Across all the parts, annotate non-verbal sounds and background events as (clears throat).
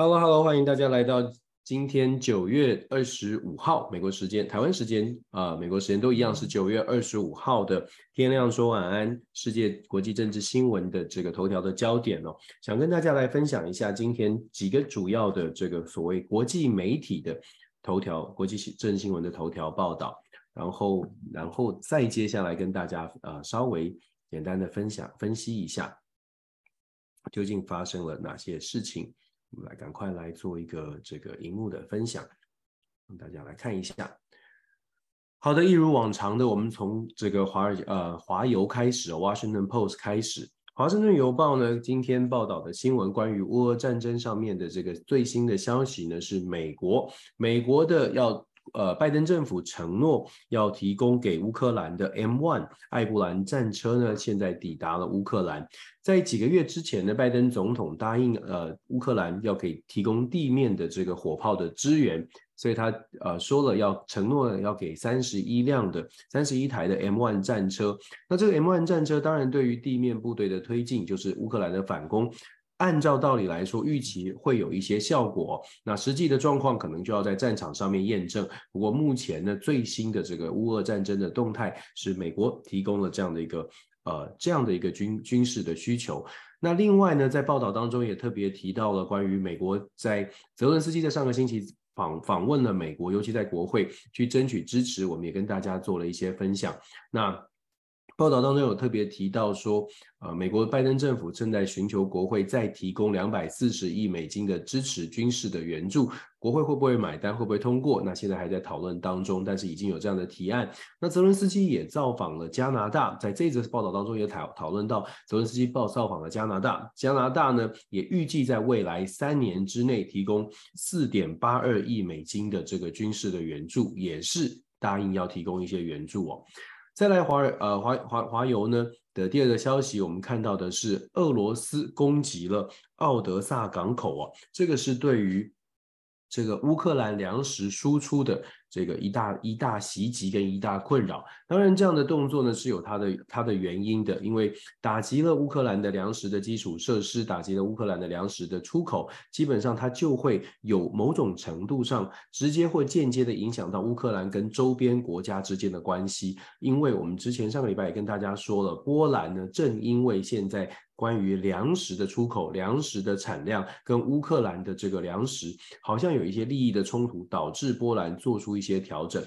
Hello，Hello，欢迎大家来到今天九月二十五号美国时间、台湾时间啊、呃，美国时间都一样是九月二十五号的天亮说晚安，世界国际政治新闻的这个头条的焦点哦，想跟大家来分享一下今天几个主要的这个所谓国际媒体的头条、国际政治新闻的头条报道，然后然后再接下来跟大家呃稍微简单的分享分析一下究竟发生了哪些事情。我们来赶快来做一个这个荧幕的分享，让大家来看一下。好的，一如往常的，我们从这个华尔呃华邮开始，Washington Post 开始。华盛顿邮报呢，今天报道的新闻关于乌俄战争上面的这个最新的消息呢，是美国美国的要。呃，拜登政府承诺要提供给乌克兰的 M1 艾布兰战车呢，现在抵达了乌克兰。在几个月之前呢，拜登总统答应呃乌克兰要给提供地面的这个火炮的支援，所以他呃说了要承诺要给三十一辆的三十一台的 M1 战车。那这个 M1 战车当然对于地面部队的推进，就是乌克兰的反攻。按照道理来说，预期会有一些效果。那实际的状况可能就要在战场上面验证。不过目前呢，最新的这个乌俄战争的动态是美国提供了这样的一个呃这样的一个军军事的需求。那另外呢，在报道当中也特别提到了关于美国在泽伦斯基在上个星期访访问了美国，尤其在国会去争取支持，我们也跟大家做了一些分享。那报道当中有特别提到说，呃，美国拜登政府正在寻求国会再提供两百四十亿美金的支持军事的援助，国会会不会买单，会不会通过？那现在还在讨论当中，但是已经有这样的提案。那泽伦斯基也造访了加拿大，在这则报道当中也讨讨论到泽伦斯基报造访了加拿大，加拿大呢也预计在未来三年之内提供四点八二亿美金的这个军事的援助，也是答应要提供一些援助哦。再来华尔呃华华华油呢的第二个消息，我们看到的是俄罗斯攻击了奥德萨港口啊，这个是对于这个乌克兰粮食输出的。这个一大一大袭击跟一大困扰，当然这样的动作呢是有它的它的原因的，因为打击了乌克兰的粮食的基础设施，打击了乌克兰的粮食的出口，基本上它就会有某种程度上直接或间接的影响到乌克兰跟周边国家之间的关系，因为我们之前上个礼拜也跟大家说了，波兰呢正因为现在关于粮食的出口、粮食的产量跟乌克兰的这个粮食好像有一些利益的冲突，导致波兰做出。一些调整，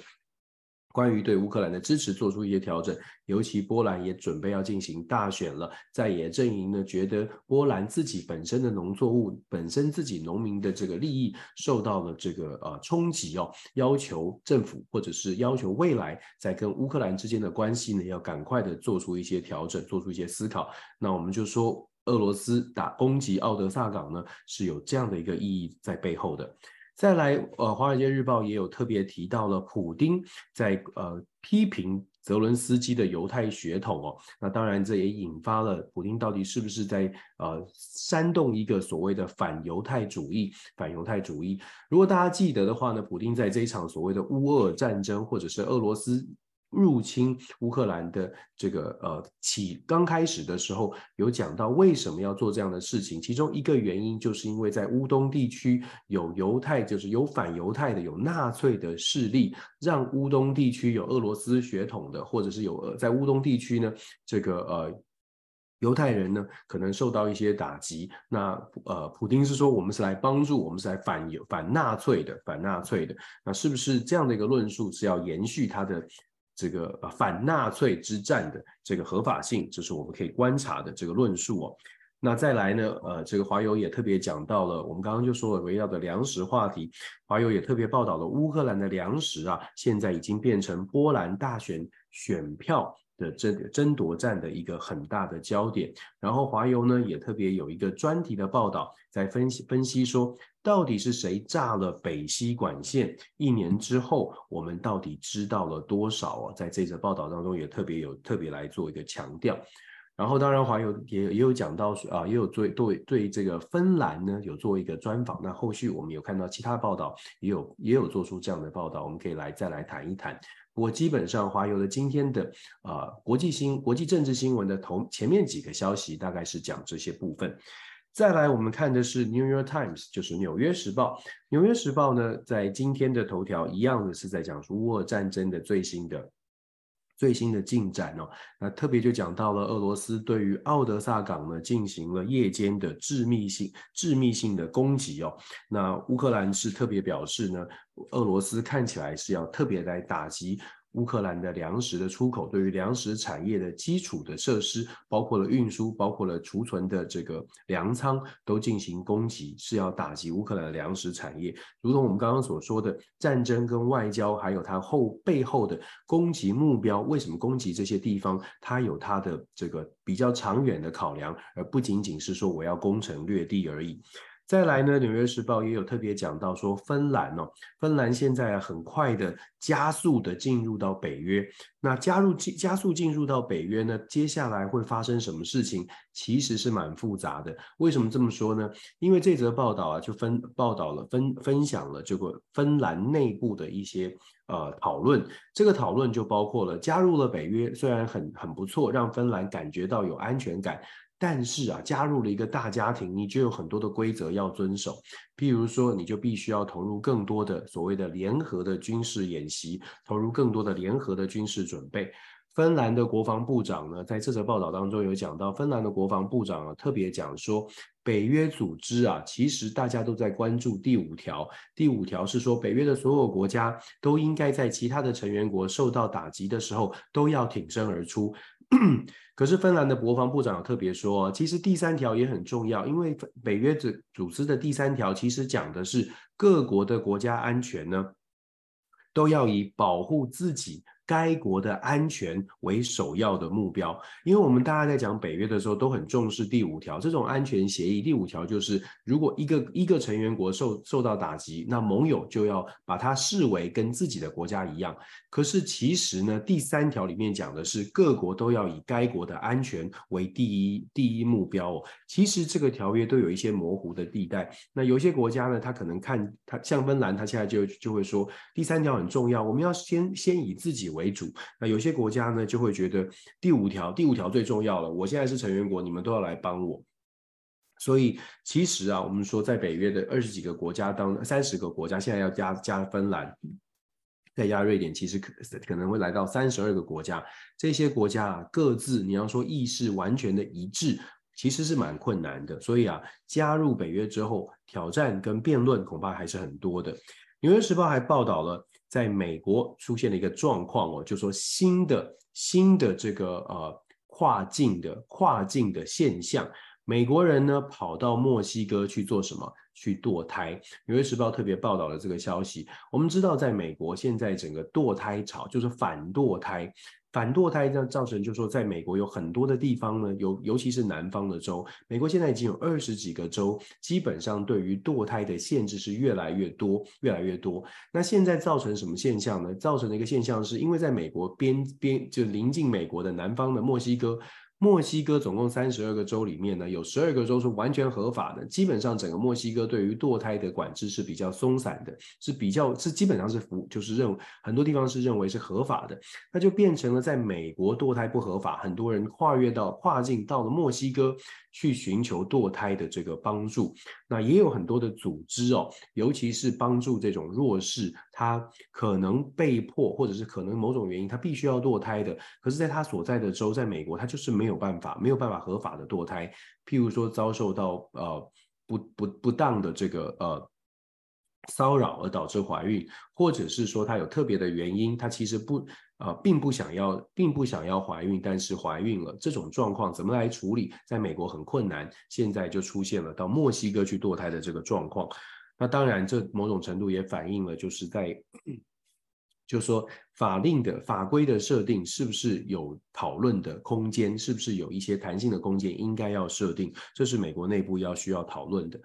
关于对乌克兰的支持做出一些调整，尤其波兰也准备要进行大选了，在野阵营呢觉得波兰自己本身的农作物、本身自己农民的这个利益受到了这个呃冲击哦，要求政府或者是要求未来在跟乌克兰之间的关系呢要赶快的做出一些调整，做出一些思考。那我们就说俄罗斯打攻击奥德萨港呢是有这样的一个意义在背后的。再来，呃，《华尔街日报》也有特别提到了普丁在呃批评泽伦斯基的犹太血统哦，那当然这也引发了普丁到底是不是在呃煽动一个所谓的反犹太主义？反犹太主义，如果大家记得的话呢，普丁在这一场所谓的乌俄战争，或者是俄罗斯。入侵乌克兰的这个呃起刚开始的时候，有讲到为什么要做这样的事情，其中一个原因就是因为在乌东地区有犹太，就是有反犹太的，有纳粹的势力，让乌东地区有俄罗斯血统的，或者是有在乌东地区呢，这个呃犹太人呢可能受到一些打击。那呃，普丁是说我们是来帮助，我们是来反犹反纳粹的，反纳粹的。那是不是这样的一个论述是要延续他的？这个反纳粹之战的这个合法性，这是我们可以观察的这个论述哦。那再来呢，呃，这个华友也特别讲到了，我们刚刚就说了围绕的粮食话题，华友也特别报道了乌克兰的粮食啊，现在已经变成波兰大选选票的争争夺战的一个很大的焦点。然后华油呢也特别有一个专题的报道，在分析分析说，到底是谁炸了北溪管线？一年之后，我们到底知道了多少啊？在这则报道当中也特别有特别来做一个强调。然后，当然，华油也也有讲到啊，也有做对对这个芬兰呢有做一个专访。那后续我们有看到其他报道，也有也有做出这样的报道，我们可以来再来谈一谈。我，基本上华友的今天的啊国际新国际政治新闻的头前面几个消息，大概是讲这些部分。再来，我们看的是《New York Times》，就是《纽约时报》。《纽约时报》呢，在今天的头条一样的是在讲述乌俄战争的最新的。最新的进展哦，那特别就讲到了俄罗斯对于奥德萨港呢进行了夜间的致密性、致密性的攻击哦。那乌克兰是特别表示呢，俄罗斯看起来是要特别来打击。乌克兰的粮食的出口，对于粮食产业的基础的设施，包括了运输，包括了储存的这个粮仓，都进行攻击，是要打击乌克兰的粮食产业。如同我们刚刚所说的，战争跟外交，还有它后背后的攻击目标，为什么攻击这些地方？它有它的这个比较长远的考量，而不仅仅是说我要攻城略地而已。再来呢，《纽约时报》也有特别讲到说，芬兰哦，芬兰现在很快的加速的进入到北约。那加入进加速进入到北约呢，接下来会发生什么事情？其实是蛮复杂的。为什么这么说呢？因为这则报道啊，就分报道了分分享了这个芬兰内部的一些呃讨论。这个讨论就包括了加入了北约，虽然很很不错，让芬兰感觉到有安全感。但是啊，加入了一个大家庭，你就有很多的规则要遵守。譬如说，你就必须要投入更多的所谓的联合的军事演习，投入更多的联合的军事准备。芬兰的国防部长呢，在这则报道当中有讲到，芬兰的国防部长啊，特别讲说，北约组织啊，其实大家都在关注第五条。第五条是说，北约的所有国家都应该在其他的成员国受到打击的时候，都要挺身而出。(clears throat) 可是芬兰的国防部长有特别说，其实第三条也很重要，因为北约组组织的第三条其实讲的是各国的国家安全呢，都要以保护自己。该国的安全为首要的目标，因为我们大家在讲北约的时候都很重视第五条这种安全协议。第五条就是，如果一个一个成员国受受到打击，那盟友就要把它视为跟自己的国家一样。可是其实呢，第三条里面讲的是各国都要以该国的安全为第一第一目标哦。其实这个条约都有一些模糊的地带。那有些国家呢，他可能看他像芬兰，他现在就就会说第三条很重要，我们要先先以自己为主，那有些国家呢就会觉得第五条，第五条最重要了。我现在是成员国，你们都要来帮我。所以其实啊，我们说在北约的二十几个国家当三十个国家，现在要加加芬兰，再加瑞典，其实可可能会来到三十二个国家。这些国家啊，各自你要说意识完全的一致，其实是蛮困难的。所以啊，加入北约之后，挑战跟辩论恐怕还是很多的。纽约时报还报道了。在美国出现了一个状况哦，就说新的新的这个呃跨境的跨境的现象，美国人呢跑到墨西哥去做什么？去堕胎。纽约时报特别报道了这个消息。我们知道，在美国现在整个堕胎潮就是反堕胎。反堕胎这样造成，就是说，在美国有很多的地方呢，尤尤其是南方的州，美国现在已经有二十几个州，基本上对于堕胎的限制是越来越多，越来越多。那现在造成什么现象呢？造成的一个现象是，因为在美国边边就临近美国的南方的墨西哥。墨西哥总共三十二个州里面呢，有十二个州是完全合法的。基本上整个墨西哥对于堕胎的管制是比较松散的，是比较是基本上是服，就是认很多地方是认为是合法的。那就变成了在美国堕胎不合法，很多人跨越到跨境到了墨西哥去寻求堕胎的这个帮助。那也有很多的组织哦，尤其是帮助这种弱势，他可能被迫或者是可能某种原因他必须要堕胎的，可是在他所在的州，在美国他就是没有。有办法，没有办法合法的堕胎。譬如说，遭受到呃不不不当的这个呃骚扰而导致怀孕，或者是说她有特别的原因，她其实不呃并不想要，并不想要怀孕，但是怀孕了，这种状况怎么来处理？在美国很困难，现在就出现了到墨西哥去堕胎的这个状况。那当然，这某种程度也反映了就是在。就是说法令的法规的设定是不是有讨论的空间，是不是有一些弹性的空间，应该要设定，这是美国内部要需要讨论的。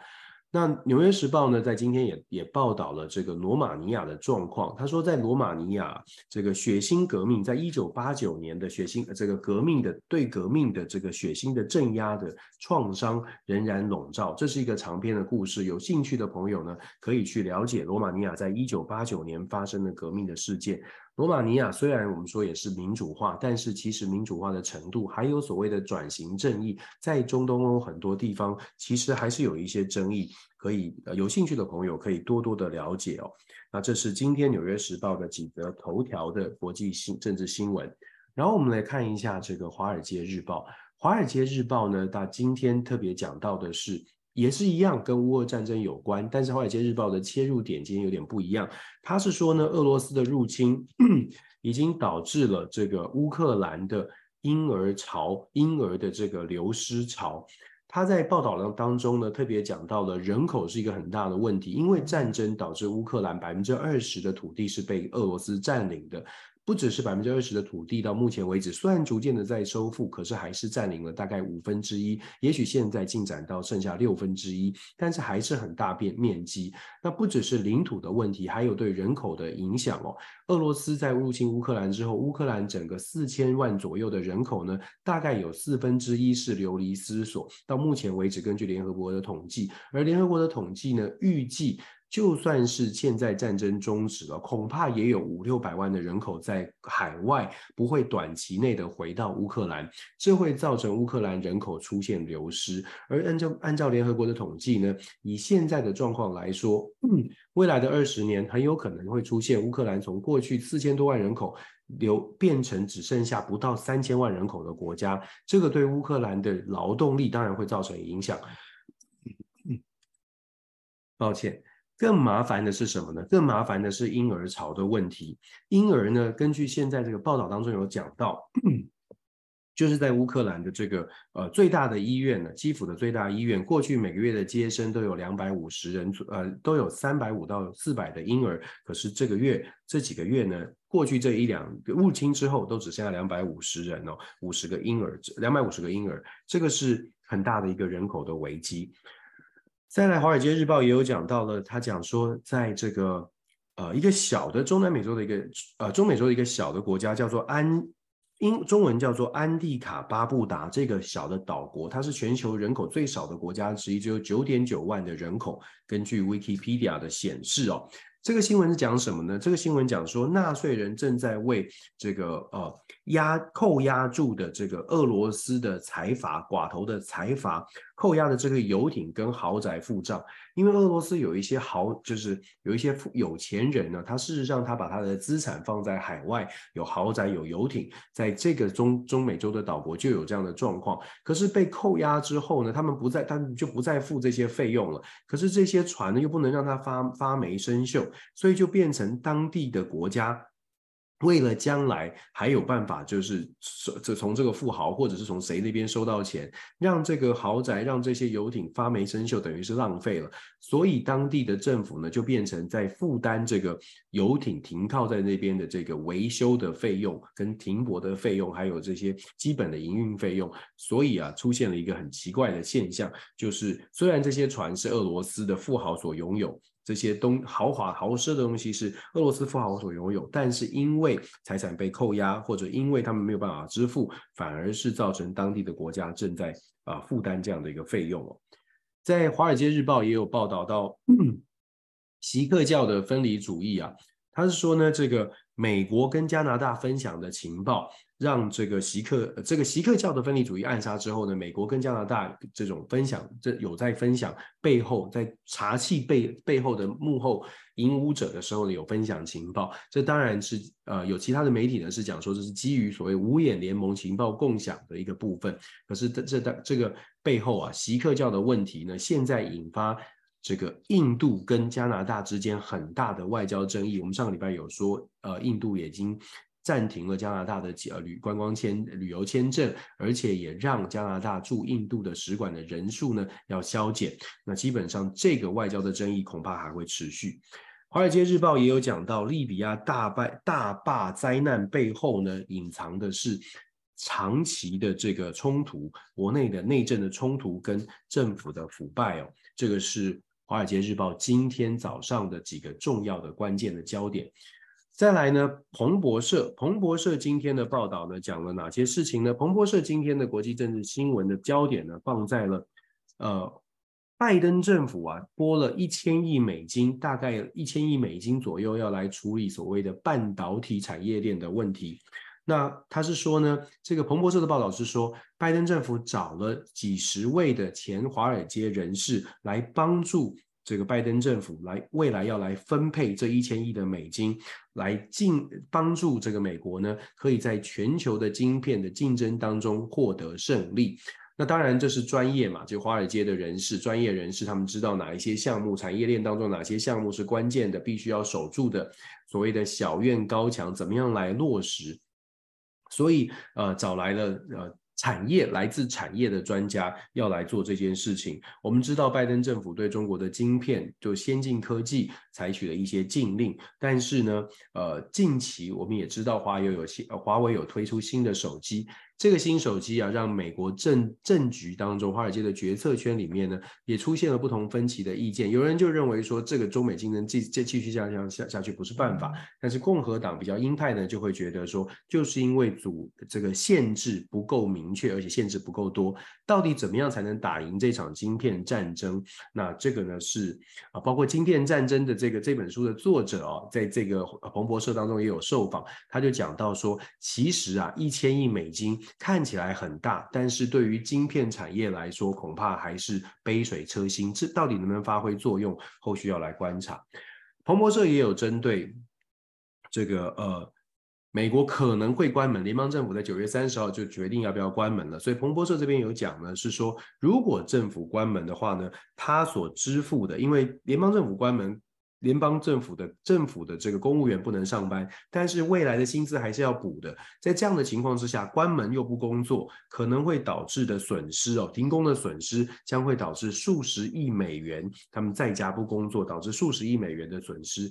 那《纽约时报》呢，在今天也也报道了这个罗马尼亚的状况。他说，在罗马尼亚，这个血腥革命，在一九八九年的血腥这个革命的对革命的这个血腥的镇压的创伤仍然笼罩。这是一个长篇的故事，有兴趣的朋友呢，可以去了解罗马尼亚在一九八九年发生的革命的事件。罗马尼亚虽然我们说也是民主化，但是其实民主化的程度还有所谓的转型正义，在中东欧很多地方其实还是有一些争议，可以呃有兴趣的朋友可以多多的了解哦。那这是今天《纽约时报》的几则头条的国际新政治新闻，然后我们来看一下这个《华尔街日报》。《华尔街日报》呢，它今天特别讲到的是。也是一样，跟乌俄战争有关，但是《华尔街日报》的切入点今天有点不一样。他是说呢，俄罗斯的入侵 (clears throat) 已经导致了这个乌克兰的婴儿潮，婴儿的这个流失潮。他在报道当中呢，特别讲到了人口是一个很大的问题，因为战争导致乌克兰百分之二十的土地是被俄罗斯占领的。不只是百分之二十的土地，到目前为止虽然逐渐的在收复，可是还是占领了大概五分之一，也许现在进展到剩下六分之一，但是还是很大变面积。那不只是领土的问题，还有对人口的影响哦。俄罗斯在入侵乌克兰之后，乌克兰整个四千万左右的人口呢，大概有四分之一是流离失所。到目前为止，根据联合国的统计，而联合国的统计呢，预计。就算是现在战争终止了，恐怕也有五六百万的人口在海外不会短期内的回到乌克兰，这会造成乌克兰人口出现流失。而按照按照联合国的统计呢，以现在的状况来说，嗯，未来的二十年很有可能会出现乌克兰从过去四千多万人口流变成只剩下不到三千万人口的国家，这个对乌克兰的劳动力当然会造成影响。嗯，抱歉。更麻烦的是什么呢？更麻烦的是婴儿潮的问题。婴儿呢，根据现在这个报道当中有讲到，就是在乌克兰的这个呃最大的医院呢，基辅的最大医院，过去每个月的接生都有两百五十人，呃，都有三百五到四百的婴儿。可是这个月这几个月呢，过去这一两个入侵之后，都只剩下两百五十人哦，五十个婴儿，两百五十个婴儿，这个是很大的一个人口的危机。再来，《华尔街日报》也有讲到了，他讲说，在这个呃一个小的中南美洲的一个呃中美洲的一个小的国家，叫做安英中文叫做安蒂卡巴布达这个小的岛国，它是全球人口最少的国家之一，只有九点九万的人口。根据 Wikipedia 的显示哦，这个新闻是讲什么呢？这个新闻讲说，纳税人正在为这个呃。压扣押住的这个俄罗斯的财阀寡头的财阀扣押的这个游艇跟豪宅付账，因为俄罗斯有一些豪，就是有一些有钱人呢，他事实上他把他的资产放在海外，有豪宅有游艇，在这个中中美洲的岛国就有这样的状况。可是被扣押之后呢，他们不再，他们就不再付这些费用了。可是这些船呢，又不能让它发发霉生锈，所以就变成当地的国家。为了将来还有办法，就是从这从这个富豪或者是从谁那边收到钱，让这个豪宅、让这些游艇发霉生锈，等于是浪费了。所以当地的政府呢，就变成在负担这个游艇停靠在那边的这个维修的费用、跟停泊的费用，还有这些基本的营运费用。所以啊，出现了一个很奇怪的现象，就是虽然这些船是俄罗斯的富豪所拥有。这些东豪华豪奢的东西是俄罗斯富豪所拥有，但是因为财产被扣押，或者因为他们没有办法支付，反而是造成当地的国家正在啊负担这样的一个费用哦。在《华尔街日报》也有报道到，锡克教的分离主义啊，他是说呢，这个美国跟加拿大分享的情报。让这个锡克这个锡克教的分离主义暗杀之后呢，美国跟加拿大这种分享，这有在分享背后，在查缉背背后的幕后引武者的时候呢，有分享情报。这当然是呃有其他的媒体呢是讲说这是基于所谓五眼联盟情报共享的一个部分。可是这这这个背后啊，锡克教的问题呢，现在引发这个印度跟加拿大之间很大的外交争议。我们上个礼拜有说，呃，印度已经。暂停了加拿大的呃旅观光签旅游签证，而且也让加拿大驻印度的使馆的人数呢要削减。那基本上这个外交的争议恐怕还会持续。华尔街日报也有讲到，利比亚大败大坝灾难背后呢，隐藏的是长期的这个冲突，国内的内政的冲突跟政府的腐败哦，这个是华尔街日报今天早上的几个重要的关键的焦点。再来呢，彭博社，彭博社今天的报道呢，讲了哪些事情呢？彭博社今天的国际政治新闻的焦点呢，放在了呃。拜登政府啊，拨了一千亿美金，大概一千亿美金左右，要来处理所谓的半导体产业链的问题。那他是说呢，这个彭博社的报道是说，拜登政府找了几十位的前华尔街人士来帮助这个拜登政府来未来要来分配这一千亿的美金，来进帮助这个美国呢，可以在全球的晶片的竞争当中获得胜利。那当然，这是专业嘛，就华尔街的人士、专业人士，他们知道哪一些项目，产业链当中哪些项目是关键的，必须要守住的，所谓的小院高墙，怎么样来落实？所以，呃，找来了呃。产业来自产业的专家要来做这件事情。我们知道，拜登政府对中国的晶片就先进科技采取了一些禁令，但是呢，呃，近期我们也知道，华为有新，华为有推出新的手机。这个新手机啊，让美国政政局当中，华尔街的决策圈里面呢，也出现了不同分歧的意见。有人就认为说，这个中美竞争继继继续这样下下去不是办法。但是共和党比较鹰派呢，就会觉得说，就是因为阻这个限制不够明确，而且限制不够多，到底怎么样才能打赢这场晶片战争？那这个呢是啊，包括晶片战争的这个这本书的作者哦，在这个彭博社当中也有受访，他就讲到说，其实啊，一千亿美金。看起来很大，但是对于晶片产业来说，恐怕还是杯水车薪。这到底能不能发挥作用，后续要来观察。彭博社也有针对这个呃，美国可能会关门，联邦政府在九月三十号就决定要不要关门了。所以彭博社这边有讲呢，是说如果政府关门的话呢，他所支付的，因为联邦政府关门。联邦政府的政府的这个公务员不能上班，但是未来的薪资还是要补的。在这样的情况之下，关门又不工作，可能会导致的损失哦，停工的损失将会导致数十亿美元。他们在家不工作，导致数十亿美元的损失。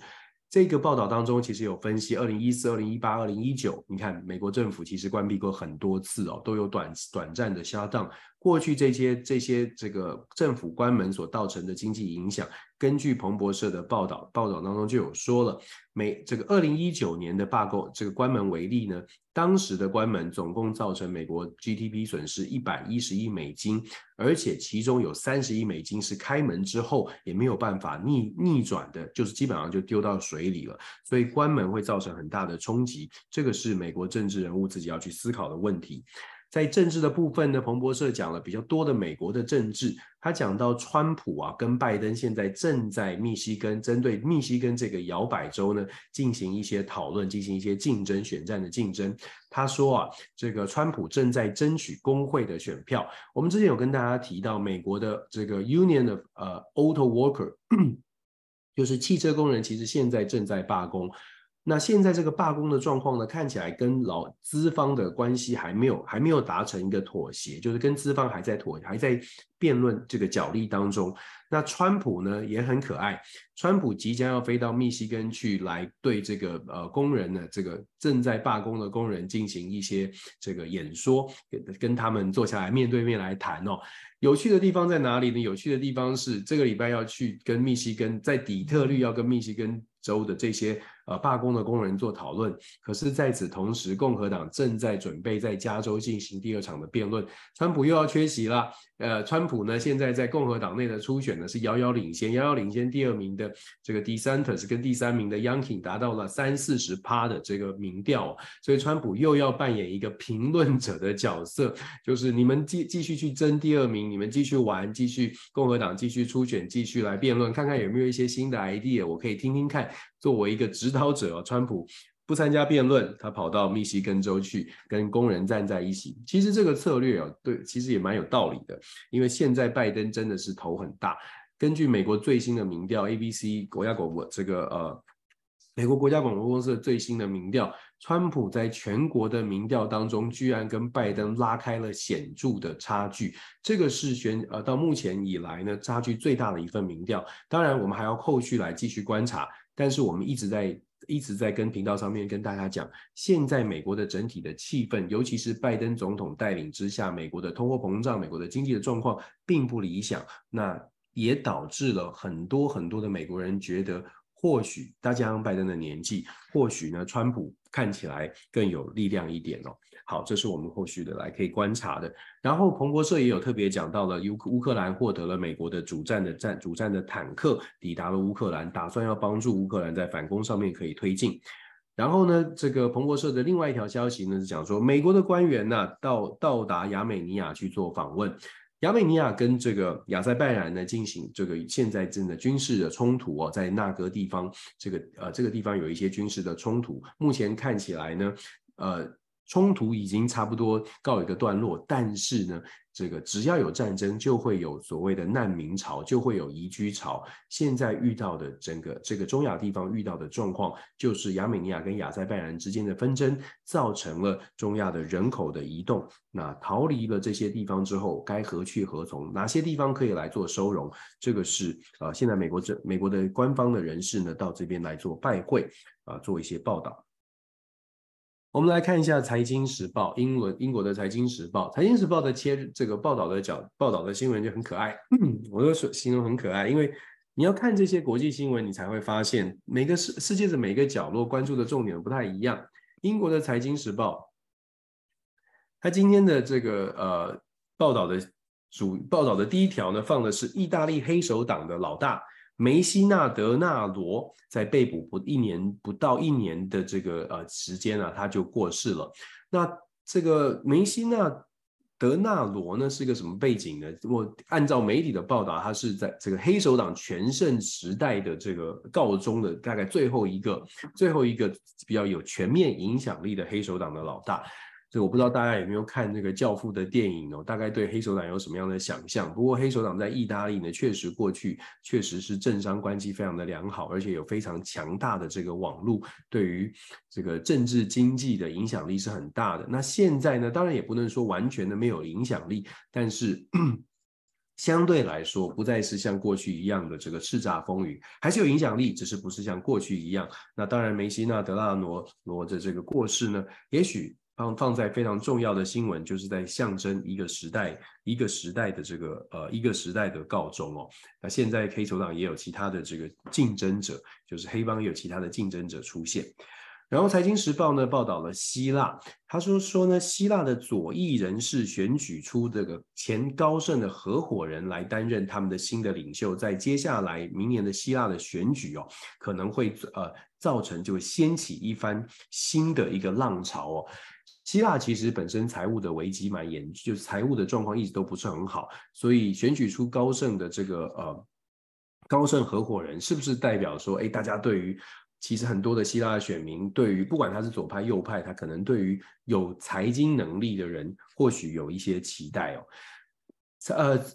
这个报道当中其实有分析，二零一四、二零一八、二零一九，你看美国政府其实关闭过很多次哦，都有短短暂的 shutdown。过去这些这些这个政府关门所造成的经济影响，根据彭博社的报道，报道当中就有说了，美这个二零一九年的罢工这个关门为例呢，当时的关门总共造成美国 GDP 损失一百一十亿美金，而且其中有三十亿美金是开门之后也没有办法逆逆转的，就是基本上就丢到水里了，所以关门会造成很大的冲击，这个是美国政治人物自己要去思考的问题。在政治的部分呢，彭博社讲了比较多的美国的政治。他讲到川普啊，跟拜登现在正在密西根针对密西根这个摇摆州呢进行一些讨论，进行一些竞争选战的竞争。他说啊，这个川普正在争取工会的选票。我们之前有跟大家提到，美国的这个 Union of 呃 Auto Worker，(clears throat) 就是汽车工人，其实现在正在罢工。那现在这个罢工的状况呢，看起来跟老资方的关系还没有还没有达成一个妥协，就是跟资方还在妥还在辩论这个角力当中。那川普呢也很可爱，川普即将要飞到密西根去，来对这个呃工人呢，这个正在罢工的工人进行一些这个演说，跟跟他们坐下来面对面来谈哦。有趣的地方在哪里呢？有趣的地方是这个礼拜要去跟密西根，在底特律要跟密西根州的这些。呃，罢工的工人做讨论，可是在此同时，共和党正在准备在加州进行第二场的辩论，川普又要缺席了。呃，川普呢，现在在共和党内的初选呢是遥遥领先，遥遥领先第二名的这个 DeSantis 跟第三名的 y o u n k i n g 达到了三四十趴的这个民调，所以川普又要扮演一个评论者的角色，就是你们继继续去争第二名，你们继续玩，继续共和党继续初选，继续来辩论，看看有没有一些新的 idea，我可以听听看。作为一个指导者，川普不参加辩论，他跑到密西根州去跟工人站在一起。其实这个策略啊，对，其实也蛮有道理的。因为现在拜登真的是头很大。根据美国最新的民调，ABC 国家广播这个呃美国国家广播公司的最新的民调，川普在全国的民调当中，居然跟拜登拉开了显著的差距。这个是选呃到目前以来呢，差距最大的一份民调。当然，我们还要后续来继续观察。但是我们一直在一直在跟频道上面跟大家讲，现在美国的整体的气氛，尤其是拜登总统带领之下，美国的通货膨胀、美国的经济的状况并不理想。那也导致了很多很多的美国人觉得。或许大家拜登的年纪，或许呢，川普看起来更有力量一点哦。好，这是我们后续的来可以观察的。然后彭博社也有特别讲到了乌乌克兰获得了美国的主战的战主战的坦克，抵达了乌克兰，打算要帮助乌克兰在反攻上面可以推进。然后呢，这个彭博社的另外一条消息呢是讲说，美国的官员呢到到达亚美尼亚去做访问。亚美尼亚跟这个亚塞拜然呢进行这个现在真的军事的冲突哦，在那个地方，这个呃这个地方有一些军事的冲突，目前看起来呢，呃。冲突已经差不多告一个段落，但是呢，这个只要有战争，就会有所谓的难民潮，就会有移居潮。现在遇到的整个这个中亚地方遇到的状况，就是亚美尼亚跟亚塞拜然之间的纷争，造成了中亚的人口的移动。那逃离了这些地方之后，该何去何从？哪些地方可以来做收容？这个是呃，现在美国这美国的官方的人士呢，到这边来做拜会啊，做一些报道。我们来看一下《财经时报》，英文英国的《财经时报》，《财经时报》的切这个报道的角报道的新闻就很可爱，我都说形容很可爱，因为你要看这些国际新闻，你才会发现每个世世界的每个角落关注的重点不太一样。英国的《财经时报》，它今天的这个呃报道的主报道的第一条呢，放的是意大利黑手党的老大。梅西纳德纳罗在被捕不一年不到一年的这个呃时间啊，他就过世了。那这个梅西纳德纳罗呢，是个什么背景呢？我按照媒体的报道，他是在这个黑手党全盛时代的这个告终的大概最后一个最后一个比较有全面影响力的黑手党的老大。我不知道大家有没有看那个《教父》的电影哦，大概对黑手党有什么样的想象？不过黑手党在意大利呢，确实过去确实是政商关系非常的良好，而且有非常强大的这个网络，对于这个政治经济的影响力是很大的。那现在呢，当然也不能说完全的没有影响力，但是 (clears throat) 相对来说，不再是像过去一样的这个叱咤风云，还是有影响力，只是不是像过去一样。那当然，梅西纳德拉罗罗的这个过世呢，也许。放放在非常重要的新闻，就是在象征一个时代，一个时代的这个呃一个时代的告终哦。那现在黑手党也有其他的这个竞争者，就是黑帮也有其他的竞争者出现。然后财经时报呢报道了希腊，他说说呢希腊的左翼人士选举出这个前高盛的合伙人来担任他们的新的领袖，在接下来明年的希腊的选举哦，可能会呃造成就掀起一番新的一个浪潮哦。希腊其实本身财务的危机蛮严，就是财务的状况一直都不是很好，所以选举出高盛的这个呃高盛合伙人，是不是代表说，哎，大家对于其实很多的希腊的选民，对于不管他是左派右派，他可能对于有财经能力的人，或许有一些期待哦，呃。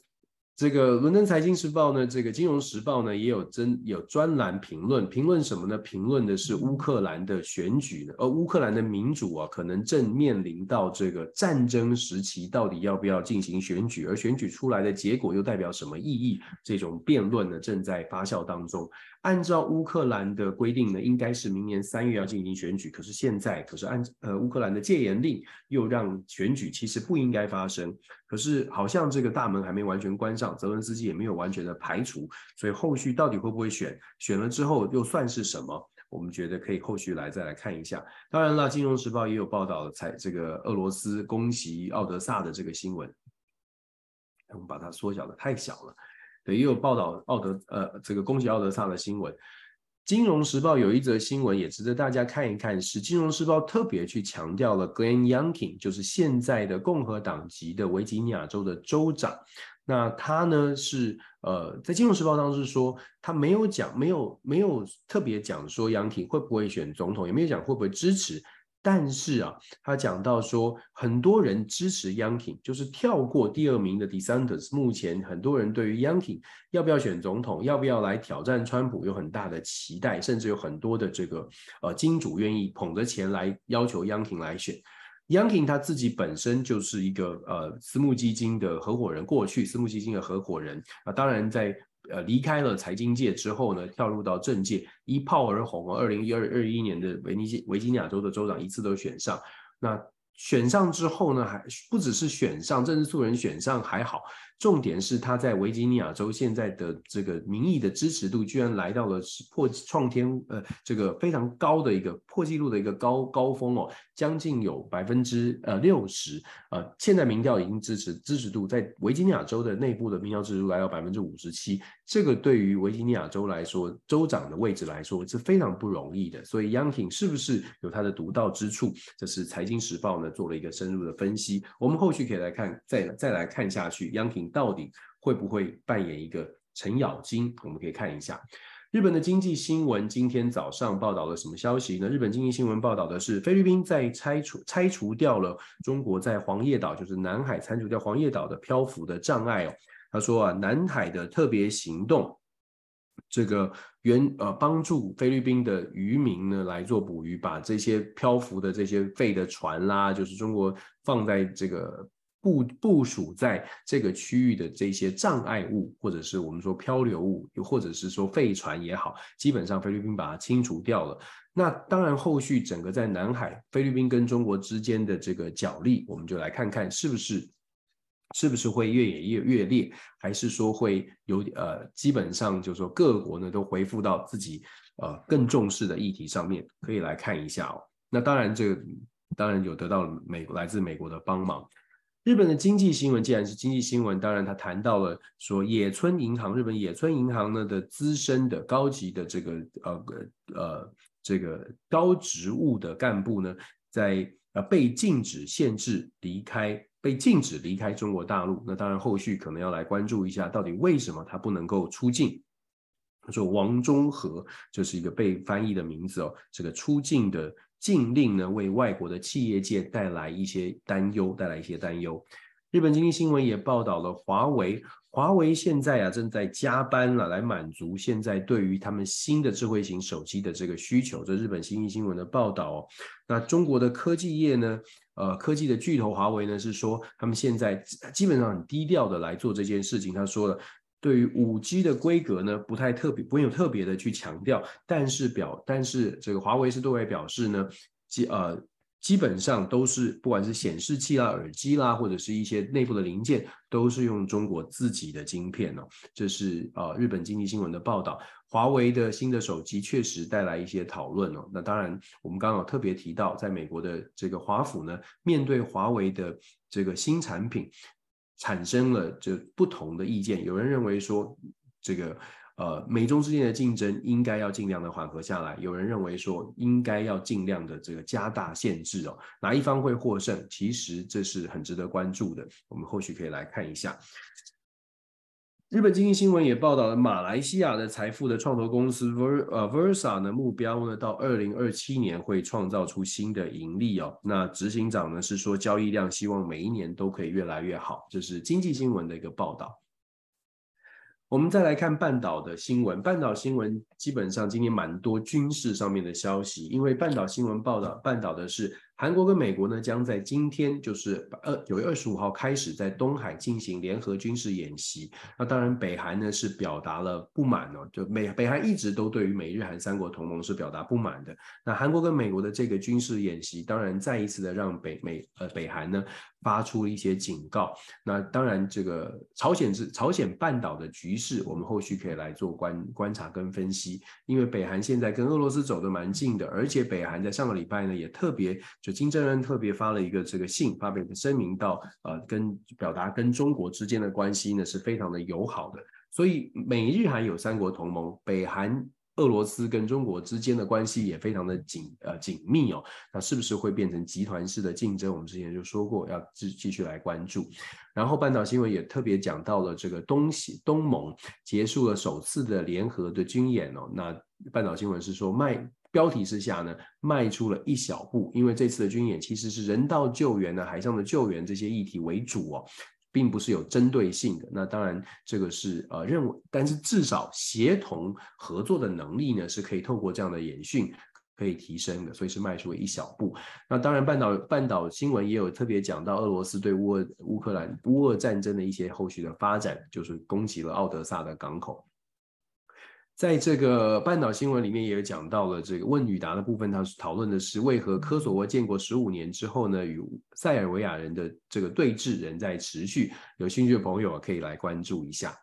这个伦敦财经时报呢，这个金融时报呢，也有真有专栏评论，评论什么呢？评论的是乌克兰的选举呢，而乌克兰的民主啊，可能正面临到这个战争时期，到底要不要进行选举？而选举出来的结果又代表什么意义？这种辩论呢，正在发酵当中。按照乌克兰的规定呢，应该是明年三月要进行选举。可是现在，可是按呃乌克兰的戒严令又让选举其实不应该发生。可是好像这个大门还没完全关上，泽伦斯基也没有完全的排除。所以后续到底会不会选？选了之后又算是什么？我们觉得可以后续来再来看一下。当然了，《金融时报》也有报道，才这个俄罗斯攻击奥德萨的这个新闻。我们把它缩小的太小了。对，也有报道奥德呃这个恭喜奥德萨的新闻。金融时报有一则新闻也值得大家看一看，是金融时报特别去强调了 Glenn Youngkin，就是现在的共和党籍的维吉尼亚州的州长。那他呢是呃在金融时报当中是说，他没有讲没有没有特别讲说 Youngkin 会不会选总统，也没有讲会不会支持。但是啊，他讲到说，很多人支持 Youngkin，就是跳过第二名的 DeSantis。目前很多人对于 Youngkin 要不要选总统，要不要来挑战川普，有很大的期待，甚至有很多的这个呃金主愿意捧着钱来要求 Youngkin 来选。Youngkin 他自己本身就是一个呃私募基金的合伙人，过去私募基金的合伙人啊，当然在。呃，离开了财经界之后呢，跳入到政界，一炮而红。二零一二二一年的维尼维吉尼亚州的州长一次都选上，那。选上之后呢，还不只是选上，政治素人选上还好，重点是他在维吉尼亚州现在的这个民意的支持度，居然来到了破创天呃这个非常高的一个破纪录的一个高高峰哦，将近有百分之呃六十呃，现在民调已经支持支持度在维吉尼亚州的内部的民调支持度来到百分之五十七，这个对于维吉尼亚州来说，州长的位置来说是非常不容易的，所以 Youngkin 是不是有他的独到之处？这是财经时报呢。做了一个深入的分析，我们后续可以来看，再再来看下去，Youngkin 到底会不会扮演一个程咬金？我们可以看一下日本的经济新闻今天早上报道了什么消息呢？日本经济新闻报道的是，菲律宾在拆除拆除掉了中国在黄叶岛，就是南海拆除掉黄叶岛的漂浮的障碍哦。他说啊，南海的特别行动。这个援呃帮助菲律宾的渔民呢来做捕鱼，把这些漂浮的这些废的船啦，就是中国放在这个部部署在这个区域的这些障碍物，或者是我们说漂流物，又或者是说废船也好，基本上菲律宾把它清除掉了。那当然，后续整个在南海菲律宾跟中国之间的这个角力，我们就来看看是不是。是不是会越演越越烈，还是说会有呃，基本上就是说各国呢都回复到自己呃更重视的议题上面，可以来看一下哦。那当然这个当然有得到美来自美国的帮忙。日本的经济新闻既然是经济新闻，当然他谈到了说野村银行，日本野村银行呢的资深的高级的这个呃呃这个高职务的干部呢，在呃被禁止限制离开。被禁止离开中国大陆，那当然后续可能要来关注一下，到底为什么他不能够出境？他说王中和就是一个被翻译的名字哦，这个出境的禁令呢，为外国的企业界带来一些担忧，带来一些担忧。日本经济新闻也报道了华为。华为现在啊正在加班了，来满足现在对于他们新的智慧型手机的这个需求。这日本新闻新闻的报道哦。那中国的科技业呢？呃，科技的巨头华为呢是说，他们现在基本上很低调的来做这件事情。他说了，对于五 G 的规格呢，不太特别，不用特别的去强调。但是表，但是这个华为是对外表示呢，即呃。基本上都是，不管是显示器啦、耳机啦，或者是一些内部的零件，都是用中国自己的晶片哦。这是呃日本经济新闻的报道。华为的新的手机确实带来一些讨论哦。那当然，我们刚刚有特别提到，在美国的这个华府呢，面对华为的这个新产品，产生了这不同的意见。有人认为说，这个。呃，美中之间的竞争应该要尽量的缓和下来。有人认为说，应该要尽量的这个加大限制哦。哪一方会获胜？其实这是很值得关注的。我们后续可以来看一下。日本经济新闻也报道了马来西亚的财富的创投公司 Ver 呃 Versa 的目标呢，到二零二七年会创造出新的盈利哦。那执行长呢是说，交易量希望每一年都可以越来越好。这是经济新闻的一个报道。我们再来看半岛的新闻，半岛新闻基本上今天蛮多军事上面的消息，因为半岛新闻报道半岛的是。韩国跟美国呢，将在今天，就是二九月二十五号开始，在东海进行联合军事演习。那当然，北韩呢是表达了不满哦，就美北韩一直都对于美日韩三国同盟是表达不满的。那韩国跟美国的这个军事演习，当然再一次的让北美呃北韩呢发出了一些警告。那当然，这个朝鲜是朝鲜半岛的局势，我们后续可以来做观观察跟分析。因为北韩现在跟俄罗斯走得蛮近的，而且北韩在上个礼拜呢也特别金正恩特别发了一个这个信，发表一个声明到，呃，跟表达跟中国之间的关系呢是非常的友好的，所以美日韩有三国同盟，北韩、俄罗斯跟中国之间的关系也非常的紧呃紧密哦，那是不是会变成集团式的竞争？我们之前就说过要继继续来关注。然后半岛新闻也特别讲到了这个东西东盟结束了首次的联合的军演哦，那半岛新闻是说麦标题之下呢，迈出了一小步，因为这次的军演其实是人道救援呢，海上的救援这些议题为主哦，并不是有针对性的。那当然，这个是呃认为，但是至少协同合作的能力呢，是可以透过这样的演训可以提升的，所以是迈出了一小步。那当然，半岛半岛新闻也有特别讲到俄罗斯对乌乌克兰乌俄战争的一些后续的发展，就是攻击了奥德萨的港口。在这个半岛新闻里面也有讲到了这个问与答的部分，他是讨论的是为何科索沃建国十五年之后呢，与塞尔维亚人的这个对峙仍在持续。有兴趣的朋友可以来关注一下。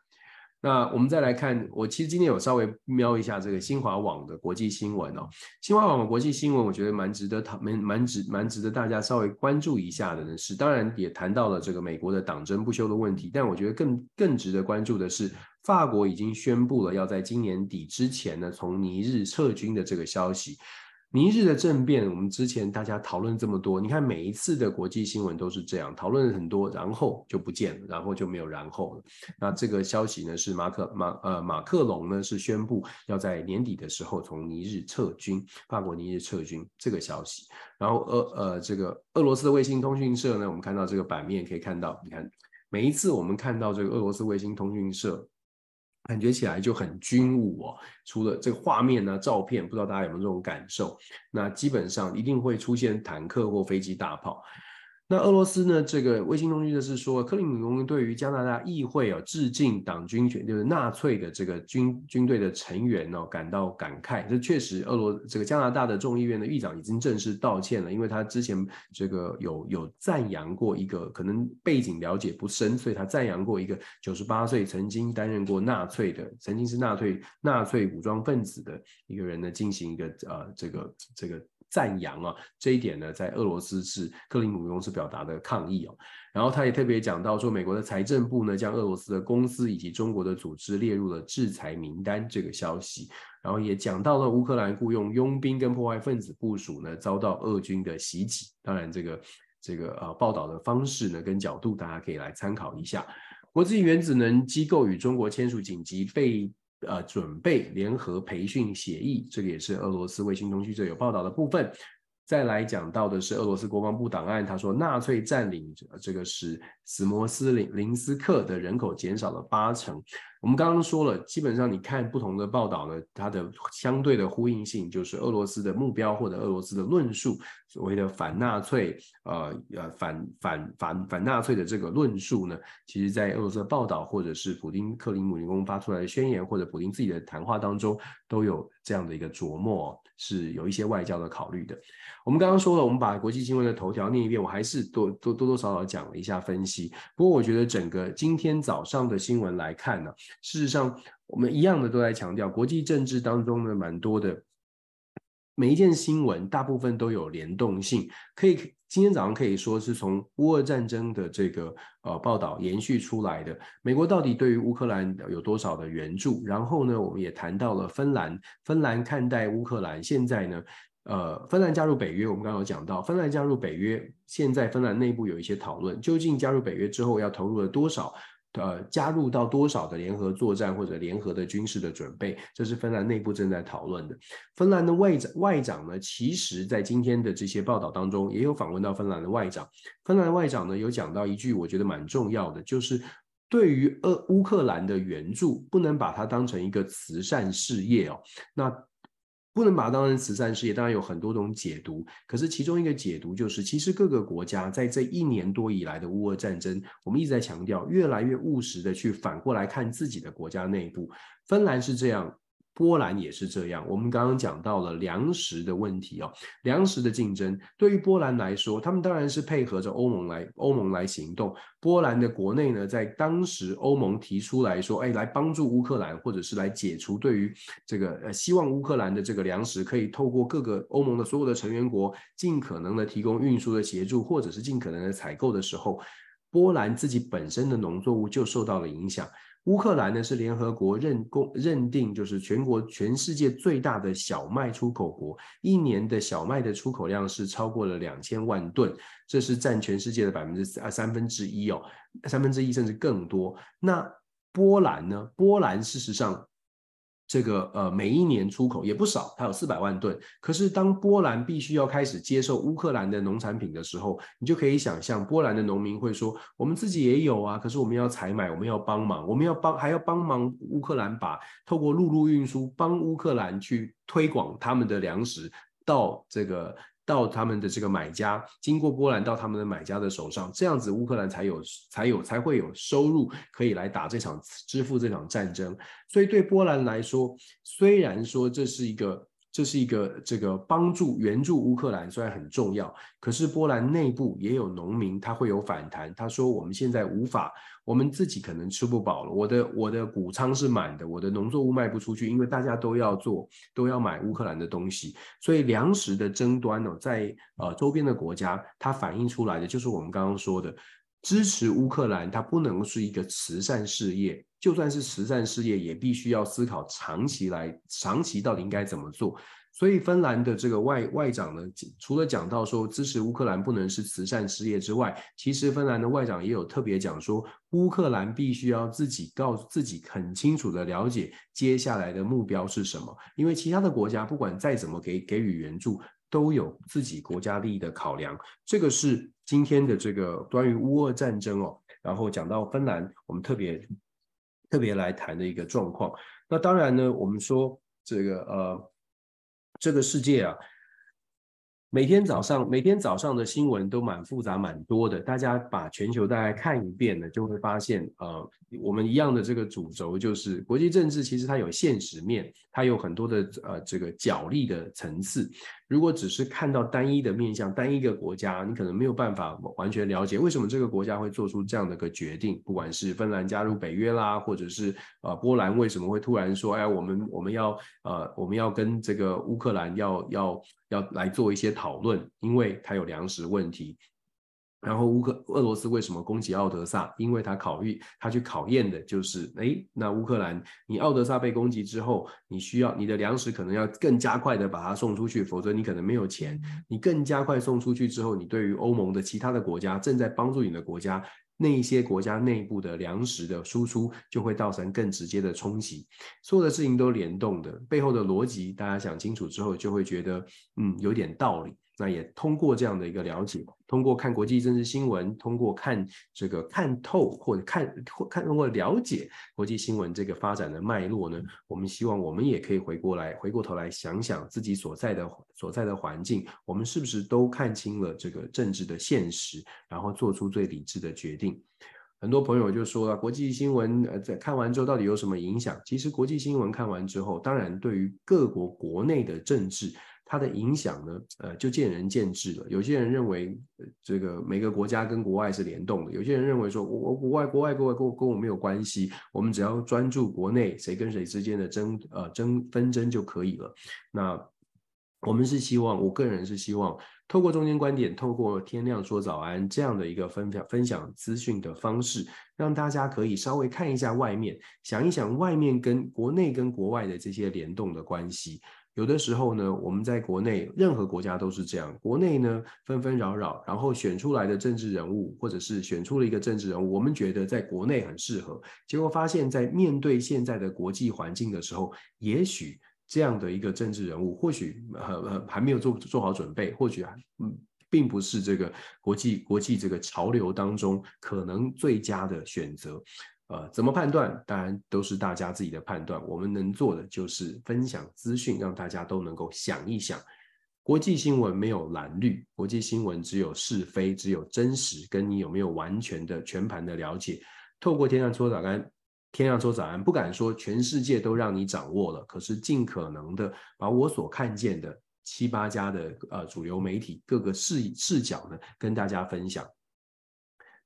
那我们再来看，我其实今天有稍微瞄一下这个新华网的国际新闻哦。新华网的国际新闻，我觉得蛮值得讨，蛮蛮值蛮值得大家稍微关注一下的呢。是当然也谈到了这个美国的党争不休的问题，但我觉得更更值得关注的是，法国已经宣布了要在今年底之前呢，从尼日撤军的这个消息。尼日的政变，我们之前大家讨论这么多，你看每一次的国际新闻都是这样讨论很多，然后就不见了，然后就没有然后了。那这个消息呢，是马克马呃马克龙呢是宣布要在年底的时候从尼日撤军，法国尼日撤军这个消息。然后俄呃这个俄罗斯的卫星通讯社呢，我们看到这个版面可以看到，你看每一次我们看到这个俄罗斯卫星通讯社。感觉起来就很军武哦，除了这个画面呢、照片，不知道大家有没有这种感受？那基本上一定会出现坦克或飞机、大炮。那俄罗斯呢？这个卫星通讯的是说，克里姆林宫对于加拿大议会哦致敬党军权，就是纳粹的这个军军队的成员哦感到感慨。这确实，俄罗这个加拿大的众议院的议长已经正式道歉了，因为他之前这个有有赞扬过一个可能背景了解不深，所以他赞扬过一个九十八岁曾经担任过纳粹的，曾经是纳粹纳粹武装分子的一个人呢，进行一个呃这个这个。赞扬啊，这一点呢，在俄罗斯是克里姆公司表达的抗议哦。然后他也特别讲到说，美国的财政部呢，将俄罗斯的公司以及中国的组织列入了制裁名单这个消息。然后也讲到了乌克兰雇佣佣兵跟破坏分子部署呢，遭到俄军的袭击。当然，这个这个呃报道的方式呢跟角度，大家可以来参考一下。国际原子能机构与中国签署紧急备。呃，准备联合培训协议，这个也是俄罗斯卫星通讯社有报道的部分。再来讲到的是俄罗斯国防部档案，他说纳粹占领这个使斯摩斯林林斯克的人口减少了八成。我们刚刚说了，基本上你看不同的报道呢，它的相对的呼应性就是俄罗斯的目标或者俄罗斯的论述，所谓的反纳粹，呃呃反反反反纳粹的这个论述呢，其实在俄罗斯的报道或者是普丁克里姆林宫发出来的宣言或者普丁自己的谈话当中都有这样的一个琢磨，是有一些外交的考虑的。我们刚刚说了，我们把国际新闻的头条念一遍，我还是多多多多少少讲了一下分析。不过我觉得整个今天早上的新闻来看呢，事实上我们一样的都在强调，国际政治当中呢，蛮多的每一件新闻大部分都有联动性。可以今天早上可以说是从乌俄战争的这个呃报道延续出来的。美国到底对于乌克兰有多少的援助？然后呢，我们也谈到了芬兰，芬兰看待乌克兰现在呢？呃，芬兰加入北约，我们刚刚有讲到，芬兰加入北约，现在芬兰内部有一些讨论，究竟加入北约之后要投入了多少？呃，加入到多少的联合作战或者联合的军事的准备，这是芬兰内部正在讨论的。芬兰的外长外长呢，其实在今天的这些报道当中，也有访问到芬兰的外长。芬兰的外长呢，有讲到一句，我觉得蛮重要的，就是对于俄乌克兰的援助，不能把它当成一个慈善事业哦。那不能把它当成慈善事业，当然有很多种解读。可是其中一个解读就是，其实各个国家在这一年多以来的乌俄战争，我们一直在强调，越来越务实的去反过来看自己的国家内部。芬兰是这样。波兰也是这样，我们刚刚讲到了粮食的问题哦，粮食的竞争对于波兰来说，他们当然是配合着欧盟来欧盟来行动。波兰的国内呢，在当时欧盟提出来说，哎，来帮助乌克兰，或者是来解除对于这个呃，希望乌克兰的这个粮食可以透过各个欧盟的所有的成员国，尽可能的提供运输的协助，或者是尽可能的采购的时候，波兰自己本身的农作物就受到了影响。乌克兰呢，是联合国认公认定，就是全国全世界最大的小麦出口国，一年的小麦的出口量是超过了两千万吨，这是占全世界的百分之三三分之一哦，三分之一甚至更多。那波兰呢？波兰事实上这个呃，每一年出口也不少，它有四百万吨。可是当波兰必须要开始接受乌克兰的农产品的时候，你就可以想象，波兰的农民会说：“我们自己也有啊，可是我们要采买，我们要帮忙，我们要帮还要帮忙乌克兰把透过陆路运输帮乌克兰去推广他们的粮食到这个。”到他们的这个买家，经过波兰到他们的买家的手上，这样子乌克兰才有才有才会有收入可以来打这场支付这场战争。所以对波兰来说，虽然说这是一个。这是一个这个帮助援助乌克兰虽然很重要，可是波兰内部也有农民，他会有反弹。他说：“我们现在无法，我们自己可能吃不饱了。我的我的谷仓是满的，我的农作物卖不出去，因为大家都要做，(laughs) 都要买乌克兰的东西。所以粮食的争端呢，在呃周边的国家，它反映出来的就是我们刚刚说的，支持乌克兰，它不能是一个慈善事业。”就算是慈善事业，也必须要思考长期来，长期到底应该怎么做。所以芬兰的这个外外长呢，除了讲到说支持乌克兰不能是慈善事业之外，其实芬兰的外长也有特别讲说，乌克兰必须要自己告诉自己很清楚的了解接下来的目标是什么，因为其他的国家不管再怎么给给予援助，都有自己国家利益的考量。这个是今天的这个关于乌俄战争哦，然后讲到芬兰，我们特别。特别来谈的一个状况，那当然呢，我们说这个呃，这个世界啊，每天早上每天早上的新闻都蛮复杂蛮多的，大家把全球大概看一遍呢，就会发现呃，我们一样的这个主轴就是国际政治，其实它有现实面，它有很多的呃这个角力的层次。如果只是看到单一的面向，单一个国家，你可能没有办法完全了解为什么这个国家会做出这样的一个决定。不管是芬兰加入北约啦，或者是呃波兰为什么会突然说，哎，我们我们要呃我们要跟这个乌克兰要要要来做一些讨论，因为它有粮食问题。然后乌克俄罗斯为什么攻击奥德萨？因为他考虑他去考验的就是，哎，那乌克兰你奥德萨被攻击之后，你需要你的粮食可能要更加快的把它送出去，否则你可能没有钱。你更加快送出去之后，你对于欧盟的其他的国家正在帮助你的国家，那一些国家内部的粮食的输出就会造成更直接的冲击。所有的事情都联动的，背后的逻辑大家想清楚之后，就会觉得嗯有点道理。那也通过这样的一个了解，通过看国际政治新闻，通过看这个看透或者看或看通过了解国际新闻这个发展的脉络呢，我们希望我们也可以回过来回过头来想想自己所在的所在的环境，我们是不是都看清了这个政治的现实，然后做出最理智的决定。很多朋友就说了，国际新闻呃在看完之后到底有什么影响？其实国际新闻看完之后，当然对于各国国内的政治。它的影响呢，呃，就见仁见智了。有些人认为，呃，这个每个国家跟国外是联动的；有些人认为说，我我国外国外国外跟我跟我没有关系，我们只要专注国内谁跟谁之间的争呃争纷争就可以了。那我们是希望，我个人是希望，透过中间观点，透过天亮说早安这样的一个分享分享资讯的方式，让大家可以稍微看一下外面，想一想外面跟国内跟国外的这些联动的关系。有的时候呢，我们在国内，任何国家都是这样。国内呢，纷纷扰扰，然后选出来的政治人物，或者是选出了一个政治人物，我们觉得在国内很适合，结果发现，在面对现在的国际环境的时候，也许这样的一个政治人物，或许呃还没有做做好准备，或许嗯，并不是这个国际国际这个潮流当中可能最佳的选择。呃，怎么判断？当然都是大家自己的判断。我们能做的就是分享资讯，让大家都能够想一想。国际新闻没有蓝绿，国际新闻只有是非，只有真实，跟你有没有完全的全盘的了解。透过天亮说早安，天亮说早安，不敢说全世界都让你掌握了，可是尽可能的把我所看见的七八家的呃主流媒体各个视视角呢，跟大家分享。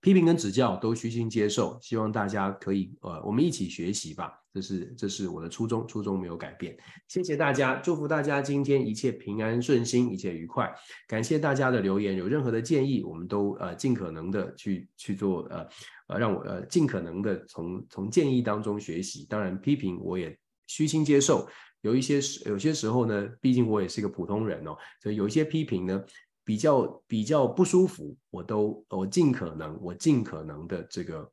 批评跟指教都虚心接受，希望大家可以呃，我们一起学习吧。这是这是我的初衷，初衷没有改变。谢谢大家，祝福大家今天一切平安顺心，一切愉快。感谢大家的留言，有任何的建议，我们都呃尽可能的去去做呃呃，让我呃尽可能的从从建议当中学习。当然批评我也虚心接受，有一些时有些时候呢，毕竟我也是一个普通人哦，所以有一些批评呢。比较比较不舒服，我都我尽可能我尽可能的这个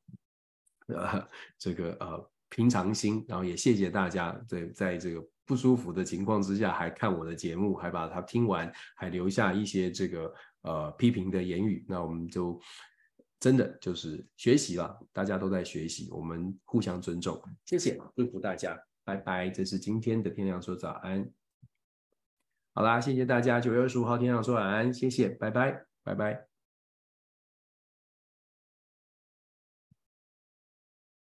呃这个呃平常心，然后也谢谢大家在在这个不舒服的情况之下还看我的节目，还把它听完，还留下一些这个呃批评的言语，那我们就真的就是学习了，大家都在学习，我们互相尊重，谢谢，祝福大家，拜拜，这是今天的天亮说早安，好啦，谢谢大家，九月二十五号天亮说晚安，谢谢，拜拜，拜拜。